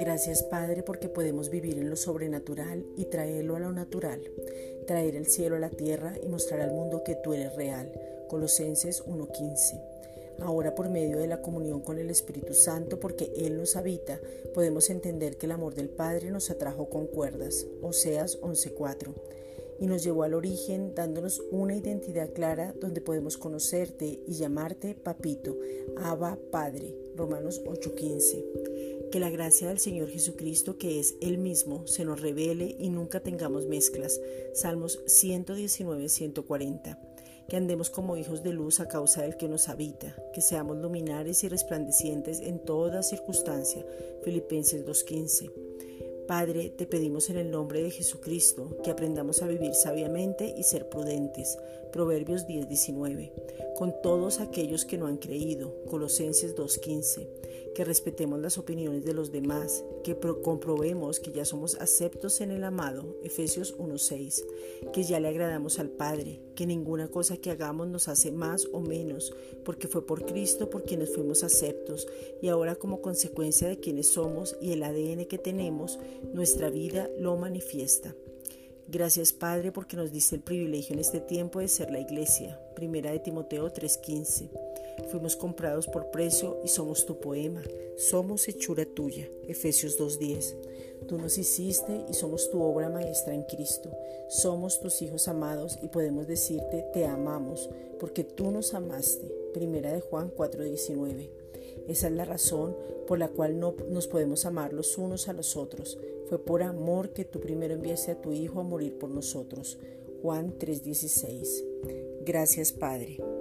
Gracias Padre porque podemos vivir en lo sobrenatural y traerlo a lo natural, traer el cielo a la tierra y mostrar al mundo que tú eres real. Colosenses 1:15. Ahora por medio de la comunión con el Espíritu Santo, porque Él nos habita, podemos entender que el amor del Padre nos atrajo con cuerdas. Oseas 11:4 y nos llevó al origen dándonos una identidad clara donde podemos conocerte y llamarte Papito, Abba Padre. Romanos 8:15. Que la gracia del Señor Jesucristo, que es Él mismo, se nos revele y nunca tengamos mezclas. Salmos 119-140. Que andemos como hijos de luz a causa del que nos habita, que seamos luminares y resplandecientes en toda circunstancia. Filipenses 2.15. Padre, te pedimos en el nombre de Jesucristo que aprendamos a vivir sabiamente y ser prudentes. Proverbios 10:19. Con todos aquellos que no han creído. Colosenses 2:15 que respetemos las opiniones de los demás, que comprobemos que ya somos aceptos en el amado, Efesios 1.6, que ya le agradamos al Padre, que ninguna cosa que hagamos nos hace más o menos, porque fue por Cristo por quienes fuimos aceptos y ahora como consecuencia de quienes somos y el ADN que tenemos, nuestra vida lo manifiesta. Gracias Padre porque nos diste el privilegio en este tiempo de ser la iglesia. Primera de Timoteo 3:15. Fuimos comprados por precio y somos tu poema. Somos hechura tuya. Efesios 2.10. Tú nos hiciste y somos tu obra maestra en Cristo. Somos tus hijos amados y podemos decirte te amamos porque tú nos amaste. Primera de Juan 4.19. Esa es la razón por la cual no nos podemos amar los unos a los otros. Fue por amor que tú primero enviaste a tu Hijo a morir por nosotros. Juan 3:16. Gracias Padre.